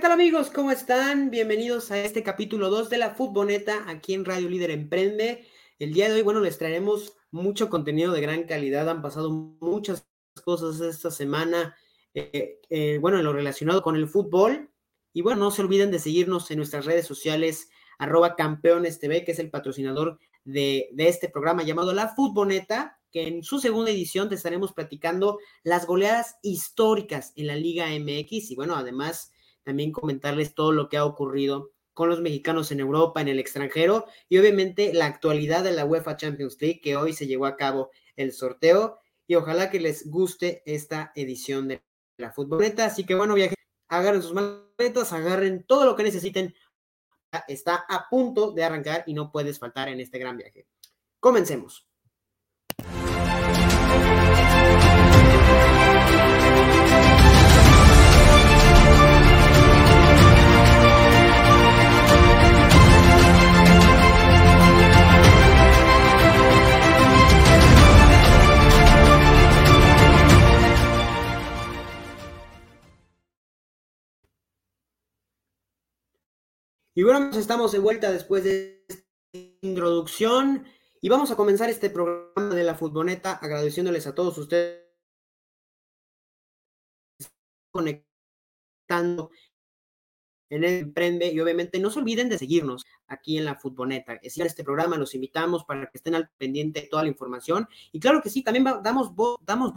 tal amigos? ¿Cómo están? Bienvenidos a este capítulo 2 de la Futboneta aquí en Radio Líder Emprende. El día de hoy, bueno, les traeremos mucho contenido de gran calidad. Han pasado muchas cosas esta semana, eh, eh, bueno, en lo relacionado con el fútbol. Y bueno, no se olviden de seguirnos en nuestras redes sociales, arroba campeones TV, que es el patrocinador de, de este programa llamado La Futboneta, que en su segunda edición te estaremos platicando las goleadas históricas en la Liga MX y bueno, además también comentarles todo lo que ha ocurrido con los mexicanos en Europa, en el extranjero y obviamente la actualidad de la UEFA Champions League que hoy se llevó a cabo el sorteo y ojalá que les guste esta edición de la futboleta. Así que bueno, viaje, agarren sus maletas, agarren todo lo que necesiten. Está a punto de arrancar y no puedes faltar en este gran viaje. Comencemos. Y bueno, estamos de vuelta después de esta introducción y vamos a comenzar este programa de la futboleta agradeciéndoles a todos ustedes conectando en el Emprende y obviamente no se olviden de seguirnos aquí en la Futboneta. Es este programa los invitamos para que estén al pendiente de toda la información y claro que sí, también damos voz, damos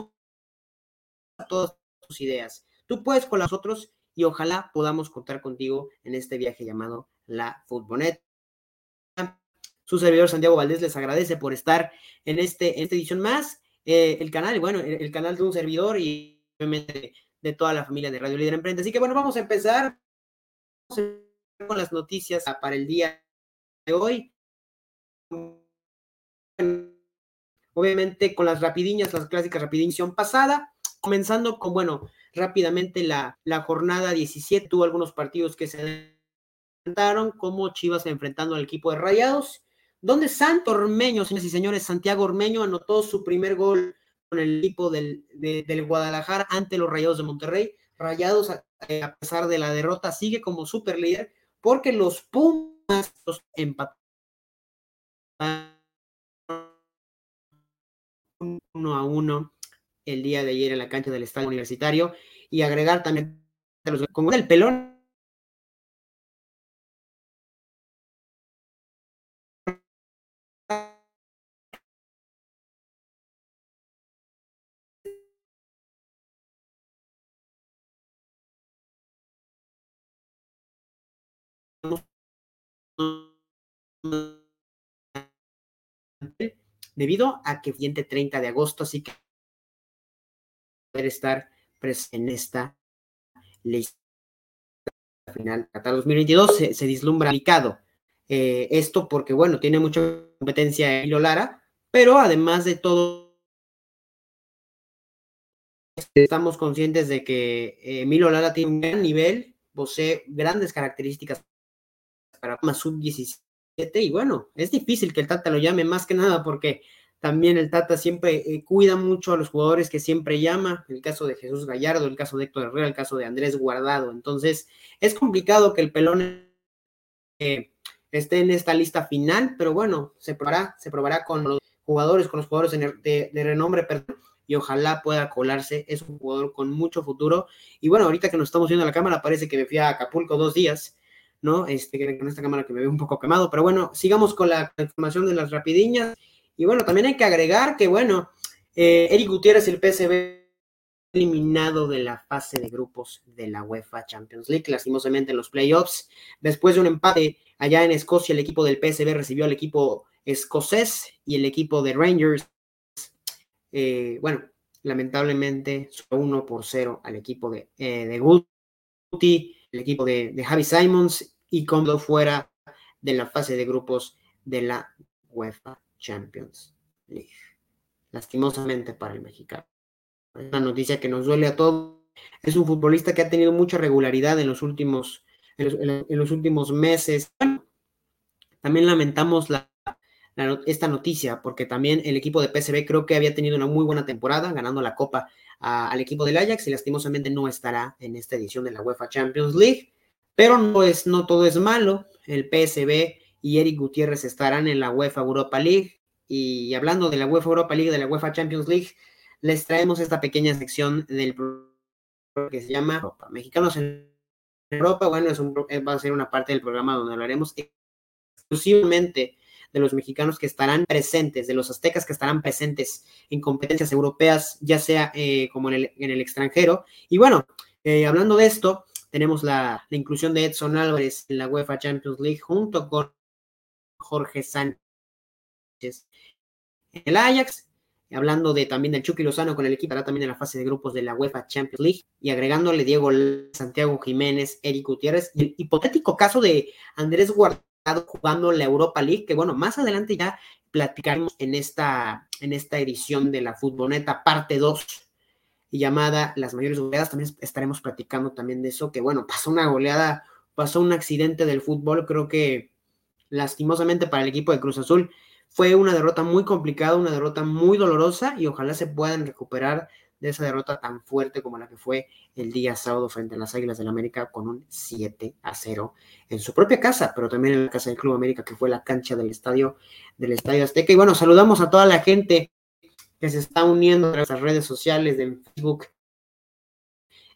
a todas tus ideas. Tú puedes con las otros y ojalá podamos contar contigo en este viaje llamado La Futbonet. Su servidor Santiago Valdés les agradece por estar en, este, esta edición más. Eh, el canal, bueno, el, canal de un servidor y obviamente de, toda la familia de Radio Líder Emprende. Así que bueno, vamos a empezar con las noticias para el día de hoy. Obviamente con las rapidiñas, las clásicas rapidiñas pasada, comenzando con, bueno, rápidamente la, la jornada 17 tuvo algunos partidos que se enfrentaron, como Chivas enfrentando al equipo de Rayados, donde Santo Ormeño, señores y señores, Santiago Ormeño anotó su primer gol con el equipo del, del Guadalajara ante los Rayados de Monterrey. Rayados, eh, a, pesar de la derrota, sigue como super líder porque los Pumas los empataron uno a uno el día de ayer en la cancha del Estadio Universitario y agregar también con el pelón. Debido a que siguiente 30 de agosto, así que poder estar presente en esta lista final. Hasta 2022 se, se dislumbra aplicado. Eh, esto porque, bueno, tiene mucha competencia Emilio Lara, pero además de todo, estamos conscientes de que Emilio Lara tiene un gran nivel, posee grandes características para más sub-17 y bueno, es difícil que el Tata lo llame más que nada porque también el Tata siempre eh, cuida mucho a los jugadores que siempre llama, el caso de Jesús Gallardo, el caso de Héctor Herrera, el caso de Andrés Guardado. Entonces, es complicado que el pelón eh, esté en esta lista final, pero bueno, se probará, se probará con los jugadores, con los jugadores de, renombre, y ojalá pueda colarse. Es un jugador con mucho futuro. Y bueno, ahorita que nos estamos viendo la cámara, parece que me fui a Acapulco dos días, ¿no? Este, con esta cámara que me ve un poco quemado, pero bueno, sigamos con la información de las rapidiñas. Y bueno, también hay que agregar que, bueno, eh, Eric Gutiérrez, el PSV eliminado de la fase de grupos de la UEFA Champions League, lastimosamente en los playoffs. Después de un empate allá en Escocia, el equipo del PSV recibió al equipo escocés y el equipo de Rangers, eh, bueno, lamentablemente, uno por cero al equipo de, eh, de Guti, el equipo de, de Javi Simons y cuando fuera de la fase de grupos de la UEFA Champions League. Lastimosamente para el mexicano. Es una noticia que nos duele a todos. Es un futbolista que ha tenido mucha regularidad en los últimos, en los, últimos meses. también lamentamos la, esta noticia porque también el equipo de PSV creo que había tenido una muy buena temporada ganando la copa al equipo del Ajax y lastimosamente no estará en esta edición de la UEFA Champions League. Pero no, es, no todo es malo. El PSB y Eric Gutiérrez estarán en la UEFA Europa League. Y hablando de la UEFA Europa League, de la UEFA Champions League, les traemos esta pequeña sección del que se llama Europa. Mexicanos en Europa. Bueno, es un, va a ser una parte del programa donde hablaremos exclusivamente de los mexicanos que estarán presentes, de los aztecas que estarán presentes en competencias europeas, ya sea eh, como en el, en el, extranjero. Y bueno, eh, hablando de esto, tenemos la, la, inclusión de Edson Álvarez en la UEFA Champions League junto con Jorge Sánchez el Ajax. Hablando de también del Chucky Lozano con el equipo, estará también en la fase de grupos de la UEFA Champions League y agregándole Diego Santiago Jiménez, Eric Gutiérrez y el hipotético caso de Andrés Guardado jugando la Europa League, que bueno, más adelante ya platicaremos en esta, en esta edición de la Futboleta, parte 2, llamada Las mayores goleadas. También estaremos platicando también de eso, que bueno, pasó una goleada, pasó un accidente del fútbol, creo que lastimosamente para el equipo de Cruz Azul fue una derrota muy complicada, una derrota muy dolorosa y ojalá se puedan recuperar de esa derrota tan fuerte como la que fue el día sábado frente a las Águilas del América con un 7 a 0 en su propia casa, pero también en la casa del Club América, que fue la cancha del estadio, del Estadio Azteca. Y bueno, saludamos a toda la gente que se está uniendo a las redes sociales de Facebook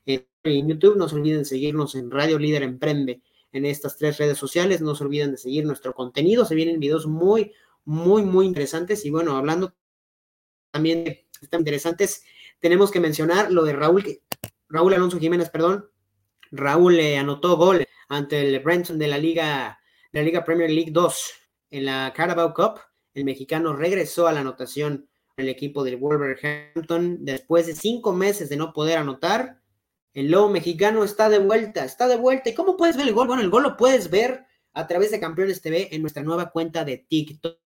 en YouTube. No se olviden seguirnos en Radio Líder Emprende en estas tres redes sociales. No se olviden de seguir nuestro contenido. Se vienen videos muy, muy, muy interesantes. Y bueno, hablando también de interesantes, tenemos que mencionar lo de Raúl, Raúl Alonso Jiménez, perdón. Raúl le anotó gol ante el Brenton de la Liga, de la Liga Premier League 2 en la Carabao Cup. El mexicano regresó a la anotación el equipo del Wolverhampton después de cinco meses de no poder anotar. El lobo mexicano está de vuelta, está de vuelta. ¿Y cómo puedes ver el gol? Bueno, el gol lo puedes ver a través de Campeones TV en nuestra nueva cuenta de TikTok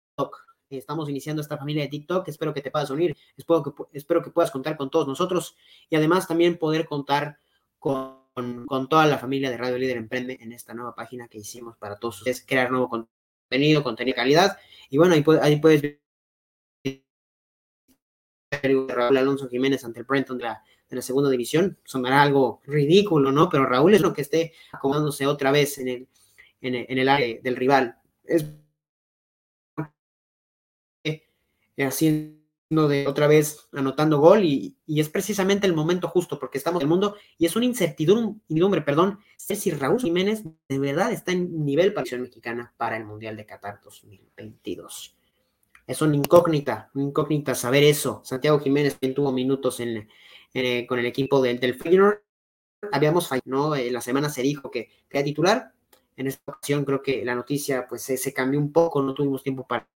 estamos iniciando esta familia de TikTok, espero que te puedas unir, espero que, espero que puedas contar con todos nosotros y además también poder contar con, con, toda la familia de Radio Líder Emprende en esta nueva página que hicimos para todos ustedes, crear nuevo contenido, contenido de calidad y bueno, ahí, ahí puedes ver Raúl Alonso Jiménez ante el Brenton de la, de la segunda división, sonará algo ridículo, ¿no? Pero Raúl es lo que esté acomodándose otra vez en el, en el, área del rival. Es haciendo de otra vez anotando gol y, es precisamente el momento justo porque estamos en el mundo y es una incertidumbre, perdón, si Raúl Jiménez de verdad está en nivel para la mexicana para el Mundial de Qatar 2022. Es una incógnita, una incógnita saber eso. Santiago Jiménez también tuvo minutos en, eh, con el equipo del, del Feyenoord. Habíamos fallado, ¿no? Eh, la semana se dijo que era titular. En esta ocasión creo que la noticia pues se cambió un poco, no tuvimos tiempo para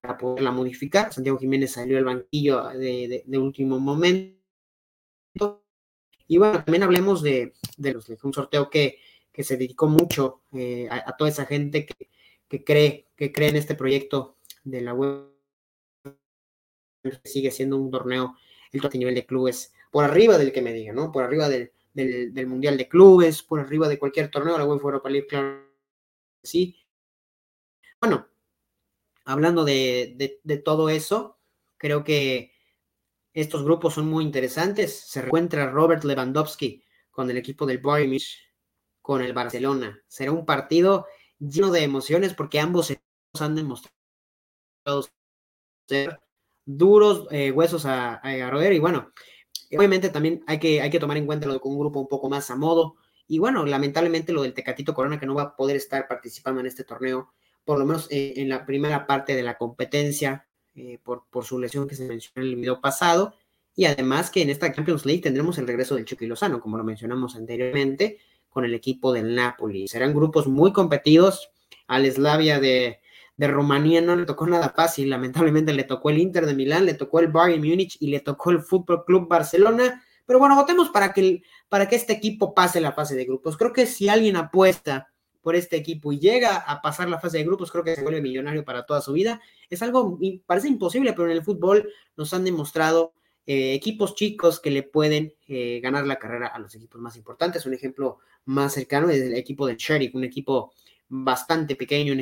para poderla modificar. Santiago Jiménez salió al banquillo de, último momento. Y bueno, también hablemos de, los, de un sorteo que, que, se dedicó mucho eh, a, toda esa gente que, que, cree, que cree en este proyecto de la web. Sigue siendo un torneo el a nivel de clubes por arriba del que me diga, ¿no? Por arriba del, del, Mundial de Clubes, por arriba de cualquier torneo, la web Europa League, claro. Sí. Bueno, hablando de, todo eso, creo que estos grupos son muy interesantes. Se encuentra Robert Lewandowski con el equipo del Bayern con el Barcelona. Será un partido lleno de emociones porque ambos han demostrado ser duros eh, huesos a, a, roer y bueno, obviamente también hay que, hay que tomar en cuenta lo de un grupo un poco más a modo y bueno, lamentablemente lo del Tecatito Corona que no va a poder estar participando en este torneo por lo menos eh, en la primera parte de la competencia, eh, por, por, su lesión que se mencionó en el video pasado, y además que en esta Champions League tendremos el regreso del Chucky Lozano, como lo mencionamos anteriormente, con el equipo del Napoli. Serán grupos muy competidos. Al Slavia de, de Rumanía no le tocó nada fácil, lamentablemente le tocó el Inter de Milán, le tocó el Bayern Múnich y le tocó el Fútbol Club Barcelona. Pero bueno, votemos para que, para que este equipo pase la fase de grupos. Creo que si alguien apuesta por este equipo y llega a pasar la fase de grupos, creo que se vuelve millonario para toda su vida. Es algo, parece imposible, pero en el fútbol nos han demostrado eh, equipos chicos que le pueden eh, ganar la carrera a los equipos más importantes. Un ejemplo más cercano es el equipo del Sheriff, un equipo bastante pequeño,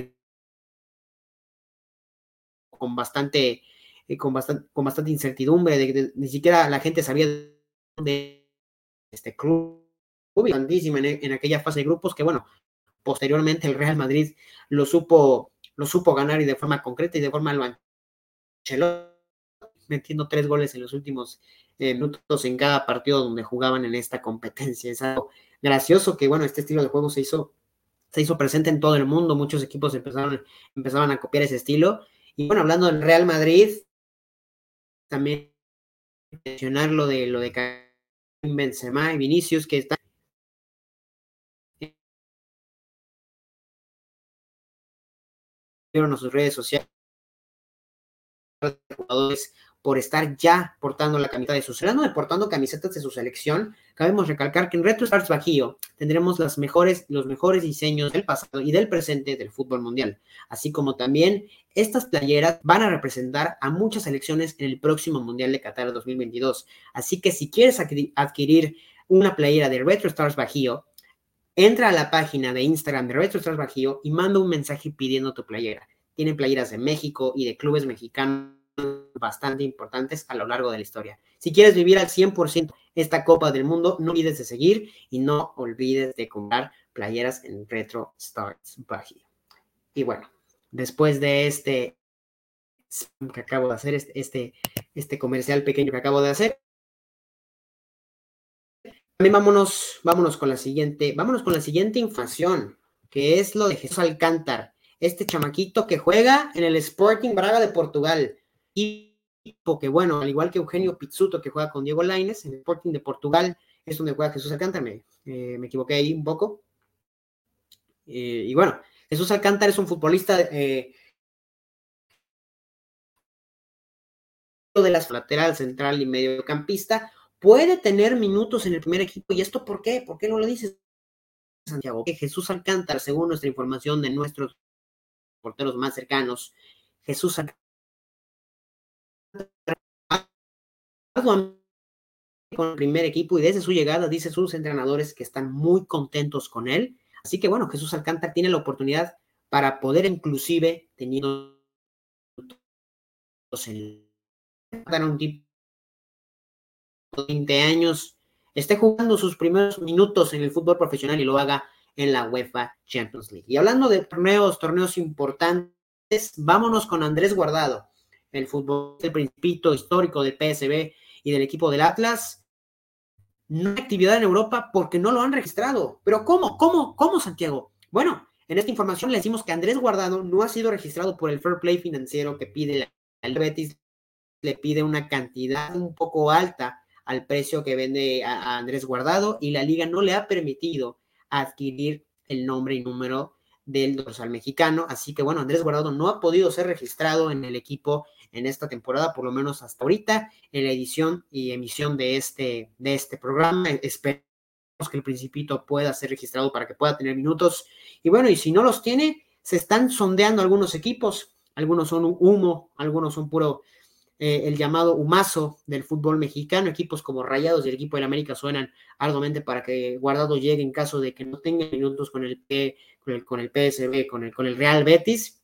con bastante, eh, con bastante, con bastante incertidumbre, de, ni siquiera la gente sabía de este club grandísima en, aquella fase de grupos que, bueno, posteriormente el Real Madrid lo supo, lo supo ganar y de forma concreta y de forma metiendo tres goles en los últimos eh, minutos en cada partido donde jugaban en esta competencia. Es algo gracioso que, bueno, este estilo de juego se hizo, se hizo presente en todo el mundo, muchos equipos empezaron, empezaban a copiar ese estilo. Y bueno, hablando del Real Madrid, también mencionar lo de lo de Karim Benzema y Vinicius, que están a sus redes sociales por estar ya portando la camiseta de su hablando de portando camisetas de su selección, cabemos recalcar que en Retro Stars Bajío tendremos las mejores, los mejores diseños del pasado y del presente del fútbol mundial, así como también estas playeras van a representar a muchas selecciones en el próximo Mundial de Qatar 2022. Así que si quieres adquirir una playera de Retro Stars Bajío, entra a la página de Instagram de Retro Stars Bajío y manda un mensaje pidiendo tu playera. Tienen playeras de México y de clubes mexicanos bastante importantes a lo largo de la historia. Si quieres vivir al 100% esta Copa del Mundo, no olvides de seguir y no olvides de comprar playeras en Retro Stars Bajío. Y bueno, después de este que acabo de hacer, este, este, este comercial pequeño que acabo de hacer, también vámonos, vámonos con la siguiente, vámonos con la siguiente información, que es lo de Jesús Alcántar, este chamaquito que juega en el Sporting Braga de Portugal que bueno, al igual que Eugenio Pizzuto que juega con Diego Laines en el Sporting de Portugal, es donde juega Jesús Alcántara, me, eh, equivoqué ahí un poco. Eh, y bueno, Jesús Alcántara es un futbolista eh, de las lateral, central y mediocampista, puede tener minutos en el primer equipo. ¿Y esto por qué? ¿Por qué no lo dices, Santiago? Que Jesús Alcántara, según nuestra información de nuestros porteros más cercanos, Jesús Alcántara con el primer equipo y desde su llegada dice sus entrenadores que están muy contentos con él. Así que bueno, Jesús Alcántara tiene la oportunidad para poder inclusive teniendo un tipo de 20 años esté jugando sus primeros minutos en el fútbol profesional y lo haga en la UEFA Champions League. Y hablando de torneos, torneos importantes, vámonos con Andrés Guardado el fútbol, el principito histórico del PSB y del equipo del Atlas, no hay actividad en Europa porque no lo han registrado. Pero ¿cómo? ¿Cómo? ¿Cómo, Santiago? Bueno, en esta información le decimos que Andrés Guardado no ha sido registrado por el Fair Play financiero que pide el Betis, le pide una cantidad un poco alta al precio que vende a Andrés Guardado y la liga no le ha permitido adquirir el nombre y número del dorsal mexicano. Así que bueno, Andrés Guardado no ha podido ser registrado en el equipo en esta temporada, por lo menos hasta ahorita, en la edición y emisión de este, de este programa. Esperemos que el principito pueda ser registrado para que pueda tener minutos. Y bueno, y si no los tiene, se están sondeando algunos equipos, algunos son humo, algunos son puro eh, el llamado humazo del fútbol mexicano. Equipos como Rayados y el equipo del América suenan arduamente para que Guardado llegue en caso de que no tenga minutos con el, con el, con el PSB, con el, con el Real Betis.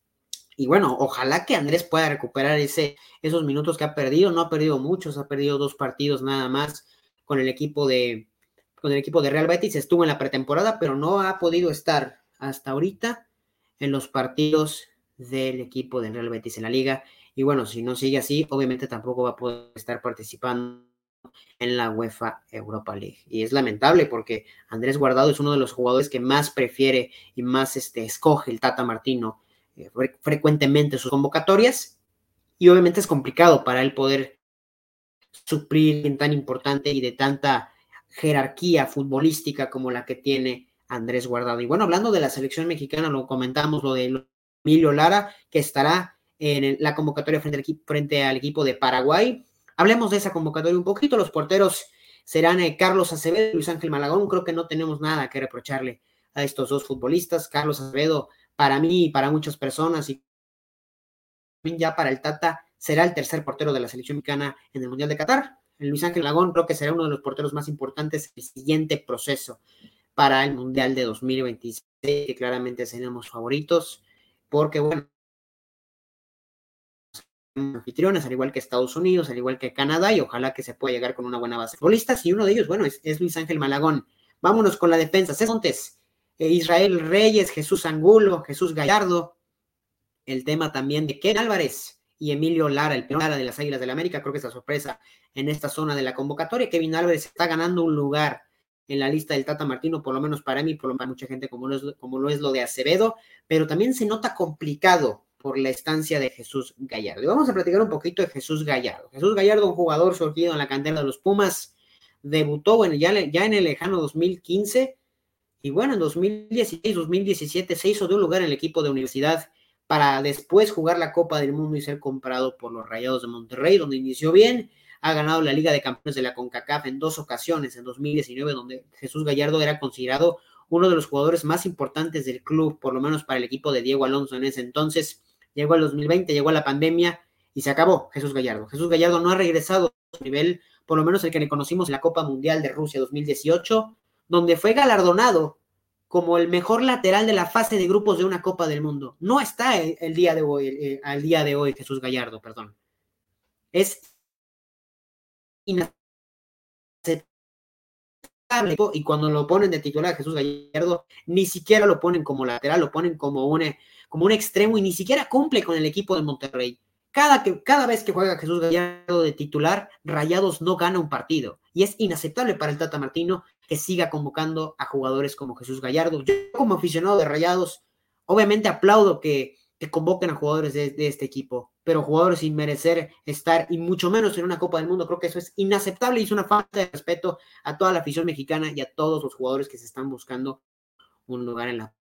Y bueno, ojalá que Andrés pueda recuperar ese, esos minutos que ha perdido. No ha perdido muchos, ha perdido dos partidos nada más con el equipo de, con el equipo de Real Betis. Estuvo en la pretemporada, pero no ha podido estar hasta ahorita en los partidos del equipo de Real Betis en la liga. Y bueno, si no sigue así, obviamente tampoco va a poder estar participando en la UEFA Europa League. Y es lamentable porque Andrés Guardado es uno de los jugadores que más prefiere y más este, escoge el Tata Martino eh, frecuentemente sus convocatorias y obviamente es complicado para él poder suplir tan importante y de tanta jerarquía futbolística como la que tiene Andrés Guardado. Y bueno, hablando de la selección mexicana, lo comentamos lo de Emilio Lara, que estará en la convocatoria frente al, equipo, frente al equipo de Paraguay. Hablemos de esa convocatoria un poquito. Los porteros serán eh, Carlos Acevedo y Luis Ángel Malagón. Creo que no tenemos nada que reprocharle a estos dos futbolistas. Carlos Acevedo para mí y para muchas personas y ya para el Tata será el tercer portero de la selección mexicana en el Mundial de Qatar. Luis Ángel Lagón creo que será uno de los porteros más importantes en el siguiente proceso para el Mundial de 2026, que claramente seremos favoritos, porque bueno, anfitriones, al igual que Estados Unidos, al igual que Canadá, y ojalá que se pueda llegar con una buena base de futbolistas, y uno de ellos, bueno, es, es Luis Ángel Malagón. Vámonos con la defensa. César eh, Israel Reyes, Jesús Angulo, Jesús Gallardo. El tema también de Ken Álvarez y Emilio Lara, el Lara de las Águilas del la América. Creo que es la sorpresa en esta zona de la convocatoria. Kevin Álvarez está ganando un lugar en la lista del Tata Martino, por lo menos para mí, por lo menos mucha gente, como lo, es, como lo es lo de Acevedo, pero también se nota complicado por la estancia de Jesús Gallardo. Y vamos a platicar un poquito de Jesús Gallardo. Jesús Gallardo, un jugador surgido en la cantera de los Pumas, debutó bueno, ya, ya en el lejano 2015 y bueno, en 2016, 2017 se hizo de un lugar en el equipo de universidad para después jugar la Copa del Mundo y ser comprado por los Rayados de Monterrey, donde inició bien ha ganado la Liga de Campeones de la CONCACAF en dos ocasiones, en 2019, donde Jesús Gallardo era considerado uno de los jugadores más importantes del club, por lo menos para el equipo de Diego Alonso en ese entonces. Llegó al 2020, llegó a la pandemia y se acabó Jesús Gallardo. Jesús Gallardo no ha regresado a su nivel, por lo menos el que le conocimos en la Copa Mundial de Rusia 2018, donde fue galardonado como el mejor lateral de la fase de grupos de una Copa del Mundo. No está el, día de hoy, eh, al día de hoy Jesús Gallardo, perdón. Es inaceptable. Y cuando lo ponen de titular Jesús Gallardo, ni siquiera lo ponen como lateral, lo ponen como un, como un extremo y ni siquiera cumple con el equipo de Monterrey. Cada, que, cada vez que juega Jesús Gallardo de titular, Rayados no gana un partido. Y es inaceptable para el Tata Martino que siga convocando a jugadores como Jesús Gallardo. Yo como aficionado de Rayados, obviamente aplaudo que, que convoquen a jugadores de, este equipo, pero jugadores sin merecer estar y mucho menos en una Copa del Mundo, creo que eso es inaceptable y es una falta de respeto a toda la afición mexicana y a todos los jugadores que se están buscando un lugar en la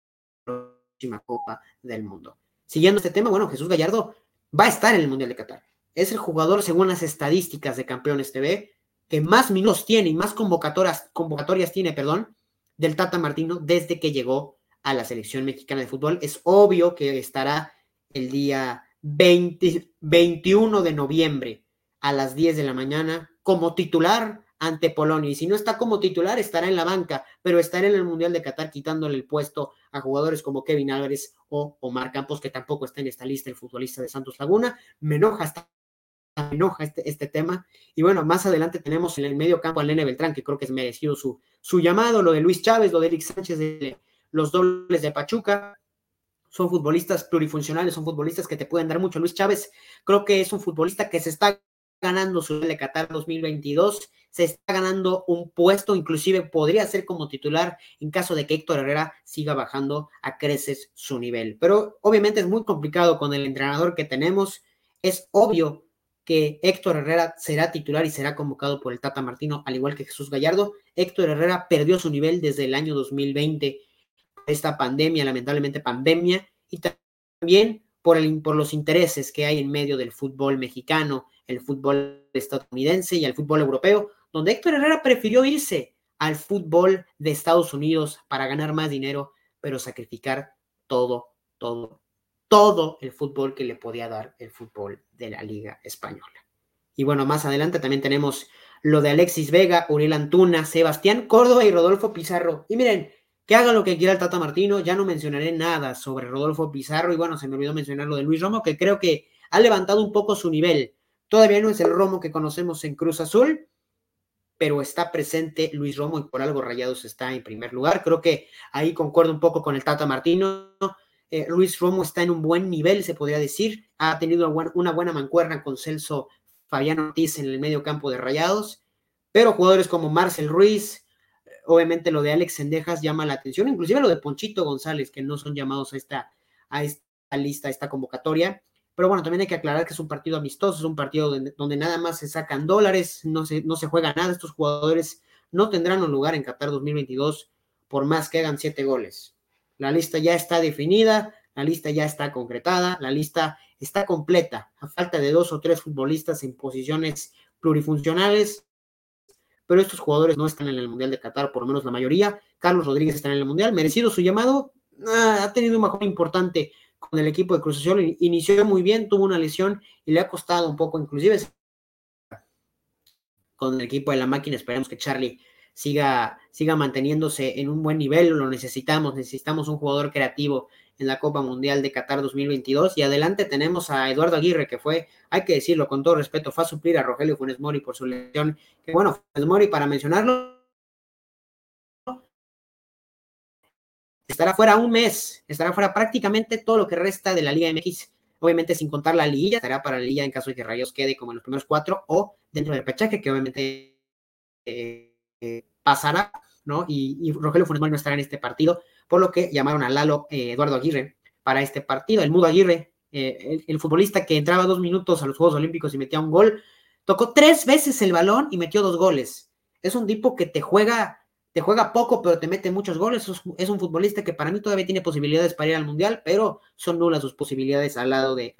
próxima Copa del Mundo. Siguiendo este tema, bueno, Jesús Gallardo va a estar en el Mundial de Qatar. Es el jugador, según las estadísticas de Campeones TV, que más minutos tiene y más convocatorias, convocatorias tiene, perdón, del Tata Martino desde que llegó a la selección mexicana de fútbol. Es obvio que estará el día 21 de noviembre a las 10 de la mañana como titular ante Polonia. Y si no está como titular, estará en la banca, pero estará en el Mundial de Qatar quitándole el puesto a jugadores como Kevin Álvarez o Omar Campos, que tampoco está en esta lista, el futbolista de Santos Laguna. Me enoja hasta me enoja este, este tema. Y bueno, más adelante tenemos en el medio campo a Lene Beltrán, que creo que es merecido su, su llamado, lo de Luis Chávez, lo de Eric Sánchez de, los dobles de Pachuca. Son futbolistas plurifuncionales, son futbolistas que te pueden dar mucho. Luis Chávez creo que es un futbolista que se está ganando su de Qatar 2022, se está ganando un puesto, inclusive podría ser como titular en caso de que Héctor Herrera siga bajando a creces su nivel. Pero obviamente es muy complicado con el entrenador que tenemos. Es obvio que Héctor Herrera será titular y será convocado por el Tata Martino, al igual que Jesús Gallardo. Héctor Herrera perdió su nivel desde el año 2020 esta pandemia, lamentablemente pandemia, y también por, el, por los intereses que hay en medio del fútbol mexicano, el fútbol estadounidense y el fútbol europeo, donde Héctor Herrera prefirió irse al fútbol de Estados Unidos para ganar más dinero, pero sacrificar todo, todo, todo el fútbol que le podía dar el fútbol de la Liga Española. Y bueno, más adelante también tenemos lo de Alexis Vega, Uriel Antuna, Sebastián Córdoba y Rodolfo Pizarro. Y miren, que haga lo que quiera el Tata Martino, ya no mencionaré nada sobre Rodolfo Pizarro y bueno, se me olvidó mencionar lo de Luis Romo, que creo que ha levantado un poco su nivel. Todavía no es el Romo que conocemos en Cruz Azul, pero está presente Luis Romo y por algo Rayados está en primer lugar. Creo que ahí concuerdo un poco con el Tata Martino. Eh, Luis Romo está en un buen nivel, se podría decir. Ha tenido una buena mancuerna con Celso Fabián Ortiz en el medio campo de Rayados, pero jugadores como Marcel Ruiz, obviamente lo de Alex Sendejas llama la atención, inclusive lo de Ponchito González, que no son llamados a esta, lista, a esta convocatoria. Pero bueno, también hay que aclarar que es un partido amistoso, es un partido donde, nada más se sacan dólares, no se, no se juega nada. Estos jugadores no tendrán un lugar en Qatar 2022 por más que hagan siete goles. La lista ya está definida, la lista ya está concretada, la lista está completa, a falta de dos o tres futbolistas en posiciones plurifuncionales. Pero estos jugadores no están en el Mundial de Qatar, por lo menos la mayoría. Carlos Rodríguez está en el Mundial, merecido su llamado, ah, ha tenido un bajón importante con el equipo de Cruz Azul, inició muy bien, tuvo una lesión y le ha costado un poco, inclusive con el equipo de la máquina, esperemos que Charlie siga, siga manteniéndose en un buen nivel, lo necesitamos, necesitamos un jugador creativo en la Copa Mundial de Qatar 2022. Y adelante tenemos a Eduardo Aguirre, que fue, hay que decirlo con todo respeto, fue a suplir a Rogelio Funes Mori por su lesión. Que bueno, Funes Mori, para mencionarlo, estará fuera un mes, estará fuera prácticamente todo lo que resta de la Liga MX. Obviamente sin contar la liguilla, estará para la liguilla en caso de que Rayos quede como en los primeros cuatro o dentro del pechaje, que obviamente eh, eh, pasará, ¿no? Y, Rogelio Funes Mori no estará en este partido, por lo que llamaron a Lalo eh, Eduardo Aguirre para este partido. El Mudo Aguirre, el, futbolista que entraba dos minutos a los Juegos Olímpicos y metía un gol, tocó tres veces el balón y metió dos goles. Es un tipo que te juega, te juega poco, pero te mete muchos goles. Es un futbolista que para mí todavía tiene posibilidades para ir al Mundial, pero son nulas sus posibilidades al lado de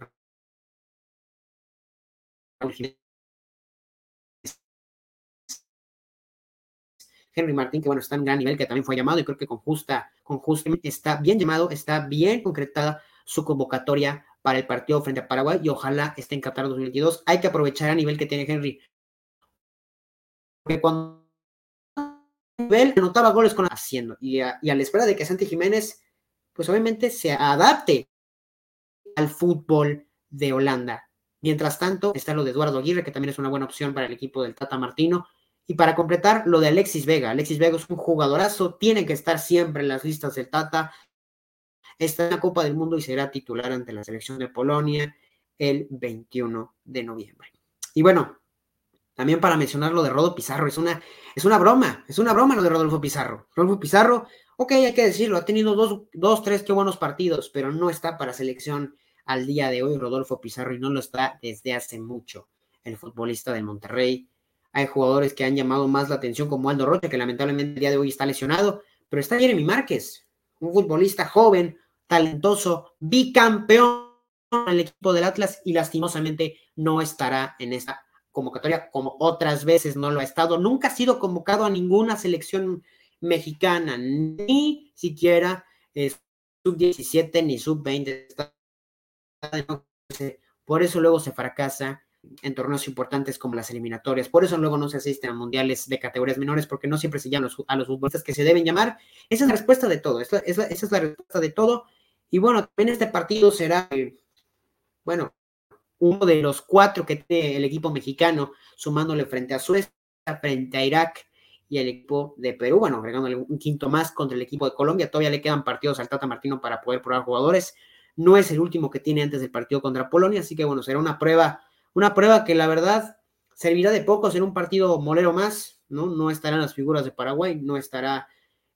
Henry Martín, que bueno, está en gran nivel, que también fue llamado y creo que con justa, con justa, está bien llamado, está bien concretada su convocatoria para el partido frente a Paraguay y ojalá esté en Qatar 2022. Hay que aprovechar a nivel que tiene Henry. Porque cuando nivel anotaba goles con haciendo y a, y a la espera de que Santi Jiménez, pues obviamente se adapte al fútbol de Holanda. Mientras tanto, está lo de Eduardo Aguirre, que también es una buena opción para el equipo del Tata Martino. Y para completar, lo de Alexis Vega. Alexis Vega es un jugadorazo, tiene que estar siempre en las listas del Tata. Está en la Copa del Mundo y será titular ante la selección de Polonia el 21 de noviembre. Y bueno, también para mencionar lo de Rodo Pizarro, es una, es una broma, es una broma lo de Rodolfo Pizarro. Rodolfo Pizarro, ok, hay que decirlo, ha tenido dos, dos, tres, qué buenos partidos, pero no está para selección al día de hoy Rodolfo Pizarro y no lo está desde hace mucho. El futbolista del Monterrey hay jugadores que han llamado más la atención, como Aldo Rocha, que lamentablemente el día de hoy está lesionado, pero está Jeremy Márquez, un futbolista joven, talentoso, bicampeón en el equipo del Atlas y lastimosamente no estará en esta convocatoria como otras veces no lo ha estado. Nunca ha sido convocado a ninguna selección mexicana, ni siquiera sub-17 ni sub-20. Por eso luego se fracasa en torneos importantes como las eliminatorias. Por eso luego no se asisten a mundiales de categorías menores, porque no siempre se llaman a los futbolistas que se deben llamar. Esa es la respuesta de todo, esa es la, respuesta de todo. Y bueno, también este partido será, bueno, uno de los cuatro que tiene el equipo mexicano, sumándole frente a Suecia, frente a Irak y el equipo de Perú, bueno, agregándole un quinto más contra el equipo de Colombia. Todavía le quedan partidos al Tata Martino para poder probar jugadores. No es el último que tiene antes del partido contra Polonia, así que bueno, será una prueba una prueba que la verdad servirá de poco en un partido molero más, ¿no? No estarán las figuras de Paraguay, no estará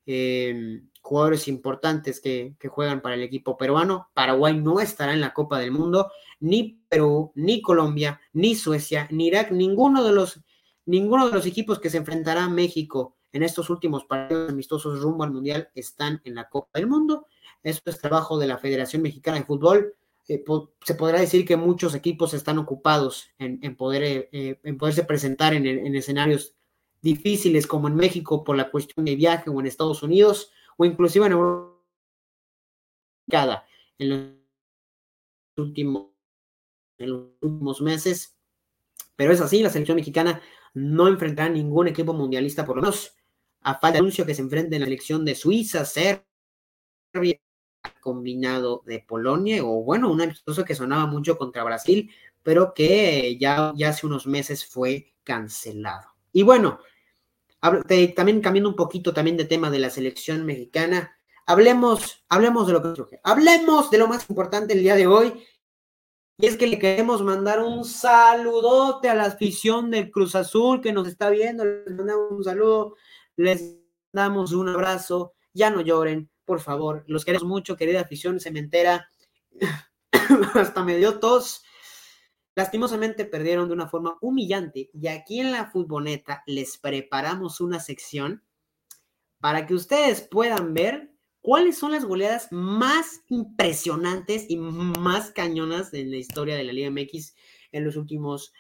em, jugadores importantes que, juegan para el equipo peruano. Paraguay no estará en la Copa del Mundo, ni Perú, ni Colombia, ni Suecia, ni Irak, ninguno de los, ninguno de los equipos que se enfrentará a México en estos últimos partidos amistosos rumbo al Mundial están en la Copa del Mundo. Esto es trabajo de la Federación Mexicana de Fútbol eh, se podrá decir que muchos equipos están ocupados en, poder, eh, eh, en poderse presentar en, escenarios difíciles como en México por la cuestión de viaje o en Estados Unidos o inclusive en Europa en los últimos, en los últimos meses. Pero es así, la selección mexicana no enfrentará ningún equipo mundialista, por lo menos a falta de anuncio que se enfrente en la elección de Suiza, Serbia, combinado de Polonia, o bueno, un amistoso que sonaba mucho contra Brasil, pero que ya, ya hace unos meses fue cancelado. Y bueno, también cambiando un poquito también de tema de la selección mexicana, hablemos, hablemos de lo que hablemos de lo más importante el día de hoy, y es que le queremos mandar un saludote a la afición del Cruz Azul que nos está viendo, les mandamos un saludo, les damos un abrazo, ya no lloren, por favor. Los queremos mucho, querida afición cementera. Hasta me dio tos. Lastimosamente perdieron de una forma humillante y aquí en la futboleta les preparamos una sección para que ustedes puedan ver cuáles son las goleadas más impresionantes y más cañonas en la historia de la Liga MX en los últimos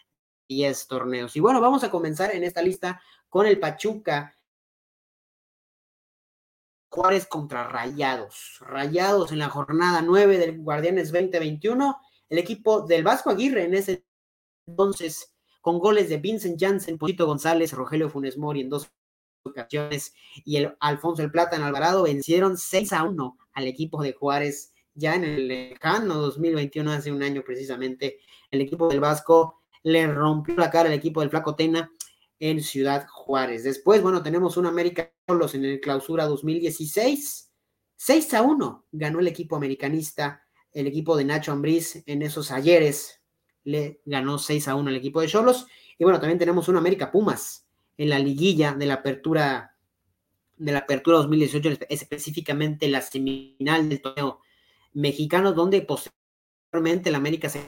10 torneos. Y bueno, vamos a comenzar en esta lista con el Pachuca Juárez contra Rayados. Rayados en la jornada 9 del Guardianes 2021. El equipo del Vasco Aguirre en ese entonces, con goles de Vincent Janssen, Posito González, Rogelio Funes Mori en dos ocasiones y el Alfonso El Plata en Alvarado vencieron 6 a 1 al equipo de Juárez ya en el lejano 2021, hace un año precisamente. El equipo del Vasco le rompió la cara al equipo del Flaco Tena en Ciudad Juárez. Después, bueno, tenemos un América Solos en el clausura 2016. 6 a 1 ganó el equipo americanista, el equipo de Nacho Ambriz en esos ayeres le ganó 6 a 1 al equipo de Cholos. Y bueno, también tenemos un América Pumas en la liguilla de la apertura de la apertura 2018, específicamente la semifinal del torneo mexicano, donde posteriormente el América se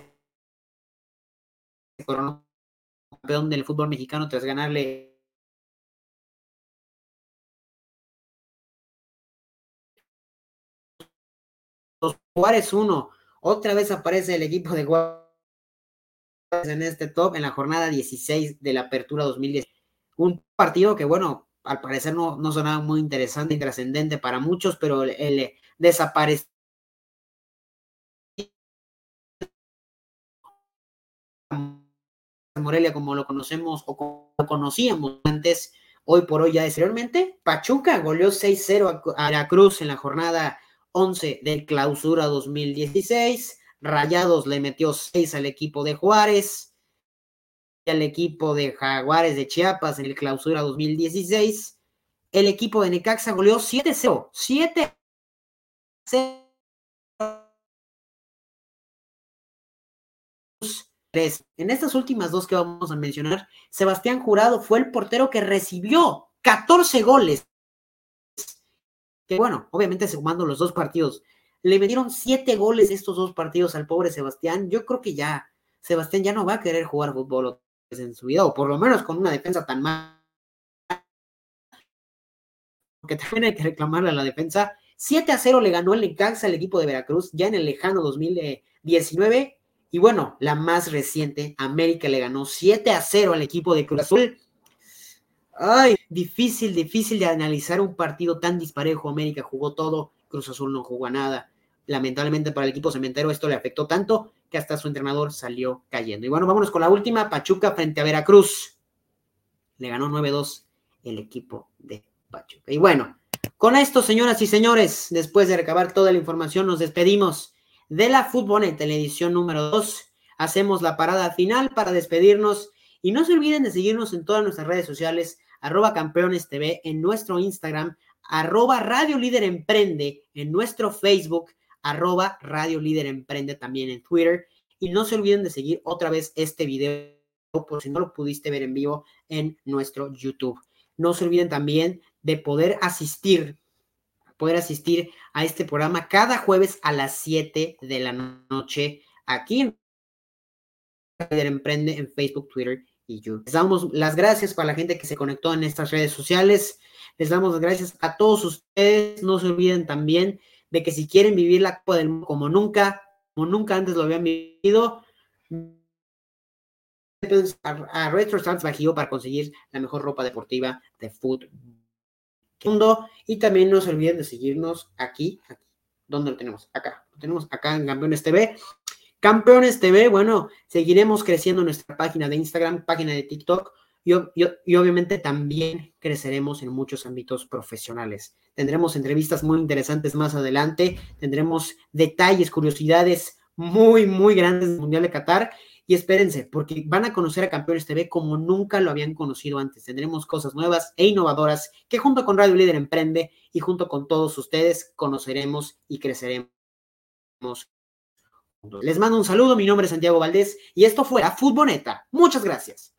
coronó campeón del fútbol mexicano tras ganarle Juárez 1. Otra vez aparece el equipo de Juárez en este top en la jornada 16 de la apertura 2010. Un partido que, bueno, al parecer no, no sonaba muy interesante y trascendente para muchos, pero el, el desapareció Morelia como lo conocemos o como lo conocíamos antes, hoy por hoy ya exteriormente. Pachuca goleó 6-0 a Veracruz en la jornada 11 del clausura 2016. Rayados le metió 6 al equipo de Juárez y al equipo de Jaguares de Chiapas en el clausura 2016. El equipo de Necaxa goleó 7-0. 7 En estas últimas dos que vamos a mencionar, Sebastián Jurado fue el portero que recibió 14 goles. Que bueno, obviamente sumando los dos partidos, le metieron 7 goles estos dos partidos al pobre Sebastián. Yo creo que ya Sebastián ya no va a querer jugar fútbol en su vida, o por lo menos con una defensa tan mala. Porque también hay que reclamarle a la defensa. 7 a 0 le ganó el Necaxa al equipo de Veracruz ya en el lejano 2019 y bueno, la más reciente, América le ganó 7 a 0 al equipo de Cruz Azul. Ay, difícil, difícil de analizar un partido tan disparejo. América jugó todo, Cruz Azul no jugó nada. Lamentablemente para el equipo cementero esto le afectó tanto que hasta su entrenador salió cayendo. Y bueno, vámonos con la última, Pachuca frente a Veracruz. Le ganó 9-2 el equipo de Pachuca. Y bueno, con esto, señoras y señores, después de recabar toda la información, nos despedimos de la Fútbol en televisión número 2. Hacemos la parada final para despedirnos y no se olviden de seguirnos en todas nuestras redes sociales, arroba campeones TV en nuestro Instagram, arroba Radio Líder Emprende en nuestro Facebook, arroba Radio Líder Emprende también en Twitter. Y no se olviden de seguir otra vez este video, por si no lo pudiste ver en vivo, en nuestro YouTube. No se olviden también de poder asistir poder asistir a este programa cada jueves a las 7 de la noche aquí en Emprende en Facebook, Twitter y YouTube. Les damos las gracias para la gente que se conectó en estas redes sociales. Les damos las gracias a todos ustedes. No se olviden también de que si quieren vivir la Copa del Mundo como nunca, como nunca antes lo habían vivido, a, a Retro Bajío para conseguir la mejor ropa deportiva de fútbol mundo. Y también no se olviden de seguirnos aquí, aquí. ¿Dónde lo tenemos? Acá. Lo tenemos acá en Campeones TV. Campeones TV, bueno, seguiremos creciendo nuestra página de Instagram, página de TikTok y, y, obviamente también creceremos en muchos ámbitos profesionales. Tendremos entrevistas muy interesantes más adelante, tendremos detalles, curiosidades muy, muy grandes del Mundial de Qatar y espérense, porque van a conocer a Campeones TV como nunca lo habían conocido antes. Tendremos cosas nuevas e innovadoras que junto con Radio Líder Emprende y junto con todos ustedes conoceremos y creceremos. Les mando un saludo, mi nombre es Santiago Valdés y esto fue a Futboneta. Muchas gracias.